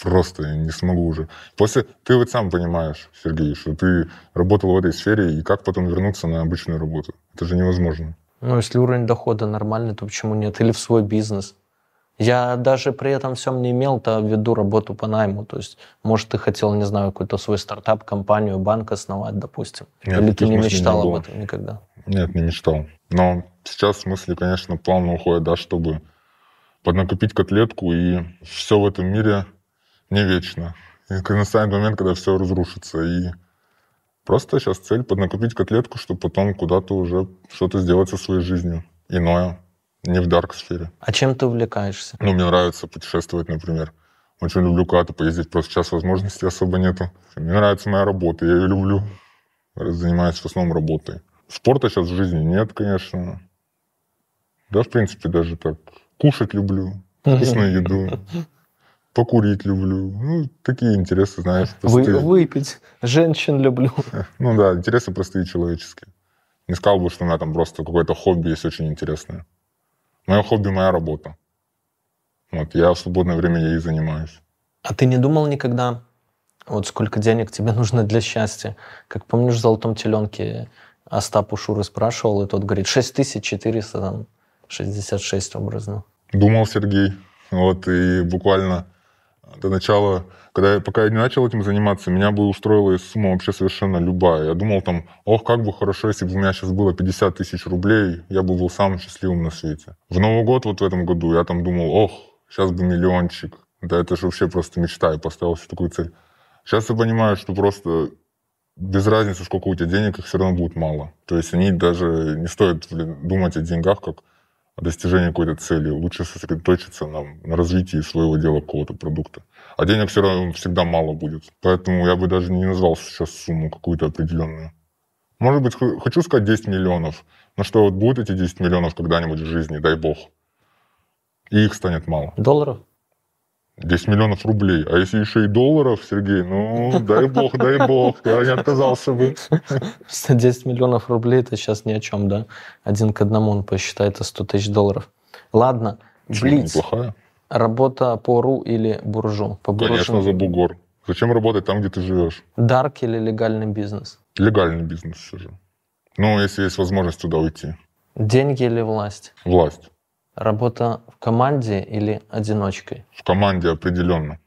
Просто не смогу уже. После ты вот сам понимаешь, Сергей, что ты работал в этой сфере, и как потом вернуться на обычную работу? Это же невозможно. Ну, если уровень дохода нормальный, то почему нет? Или в свой бизнес. Я даже при этом всем не имел-то в виду работу по найму. То есть, может, ты хотел, не знаю, какой-то свой стартап, компанию, банк основать, допустим. Нет, Или ты не мечтал не об этом никогда? Нет, не мечтал. Но сейчас мысли, конечно, плавно уходят, да, чтобы поднакопить котлетку, и все в этом мире не вечно. И настанет момент, когда все разрушится. И просто сейчас цель поднакопить котлетку, чтобы потом куда-то уже что-то сделать со своей жизнью. Иное, не в дарк-сфере. А чем ты увлекаешься? Ну, мне нравится путешествовать, например. Очень люблю куда-то поездить, просто сейчас возможностей особо нету. Мне нравится моя работа, я ее люблю. Занимаюсь в основном работой. Спорта сейчас в жизни нет, конечно. Да, в принципе, даже так. Кушать люблю, вкусную еду. Покурить люблю. Ну, такие интересы, знаешь, Вы, простые. выпить. Женщин люблю. Ну да, интересы простые человеческие. Не сказал бы, что у меня там просто какое-то хобби есть очень интересное. Мое хобби – моя работа. Вот, я в свободное время ей занимаюсь. А ты не думал никогда, вот сколько денег тебе нужно для счастья? Как помнишь, в «Золотом теленке» Остап у Шуры спрашивал, и тот говорит, 6400, там, 66 образно. Думал Сергей. Вот, и буквально до начала, когда я, пока я не начал этим заниматься, меня бы устроила сумма вообще совершенно любая. Я думал там, ох, как бы хорошо, если бы у меня сейчас было 50 тысяч рублей, я бы был самым счастливым на свете. В Новый год вот в этом году я там думал, ох, сейчас бы миллиончик. Да это же вообще просто мечта, я поставил себе такую цель. Сейчас я понимаю, что просто без разницы, сколько у тебя денег, их все равно будет мало. То есть они даже не стоит думать о деньгах как о достижении какой-то цели. Лучше сосредоточиться на, на развитии своего дела, какого-то продукта. А денег все равно всегда мало будет. Поэтому я бы даже не назвал сейчас сумму какую-то определенную. Может быть, хочу сказать 10 миллионов. Но что вот будут эти 10 миллионов когда-нибудь в жизни, дай бог. И их станет мало. Долларов? 10 миллионов рублей. А если еще и долларов, Сергей, ну, дай бог, дай бог, я не отказался бы. 10 миллионов рублей это сейчас ни о чем, да? Один к одному он посчитает, это 100 тысяч долларов. Ладно, Почему? Блиц. Неплохая. Работа по РУ или буржу? По Конечно, за бугор. Зачем работать там, где ты живешь? Дарк или легальный бизнес? Легальный бизнес все же. Ну, если есть возможность туда уйти. Деньги или власть? Власть. Работа в команде или одиночкой? В команде определенно.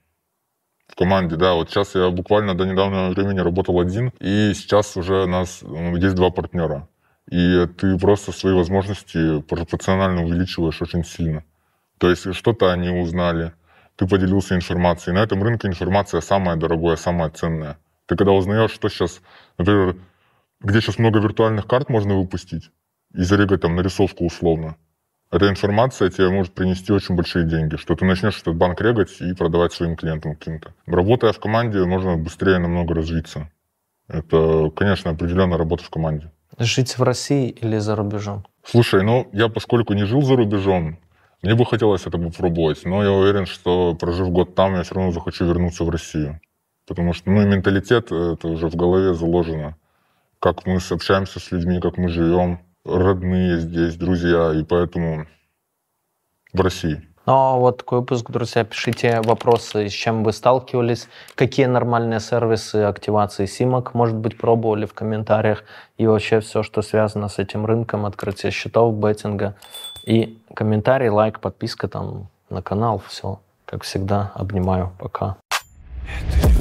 В команде, да. Вот сейчас я буквально до недавнего времени работал один, и сейчас уже у нас ну, есть два партнера. И ты просто свои возможности пропорционально увеличиваешь очень сильно. То есть что-то они узнали, ты поделился информацией. На этом рынке информация самая дорогая, самая ценная. Ты когда узнаешь, что сейчас, например, где сейчас много виртуальных карт можно выпустить и зарегать там нарисовку условно, эта информация тебе может принести очень большие деньги, что ты начнешь этот банк регать и продавать своим клиентам каким-то. Работая в команде, можно быстрее намного развиться. Это, конечно, определенная работа в команде. Жить в России или за рубежом? Слушай, ну я поскольку не жил за рубежом, мне бы хотелось это попробовать, но я уверен, что прожив год там, я все равно захочу вернуться в Россию. Потому что, ну, и менталитет, это уже в голове заложено. как мы общаемся с людьми, как мы живем, родные здесь, друзья, и поэтому в России. Ну, а вот такой выпуск, друзья. Пишите вопросы, с чем вы сталкивались, какие нормальные сервисы активации симок, может быть, пробовали в комментариях, и вообще все, что связано с этим рынком, открытие счетов, беттинга. И комментарий, лайк, подписка там на канал, все. Как всегда, обнимаю. Пока. Это.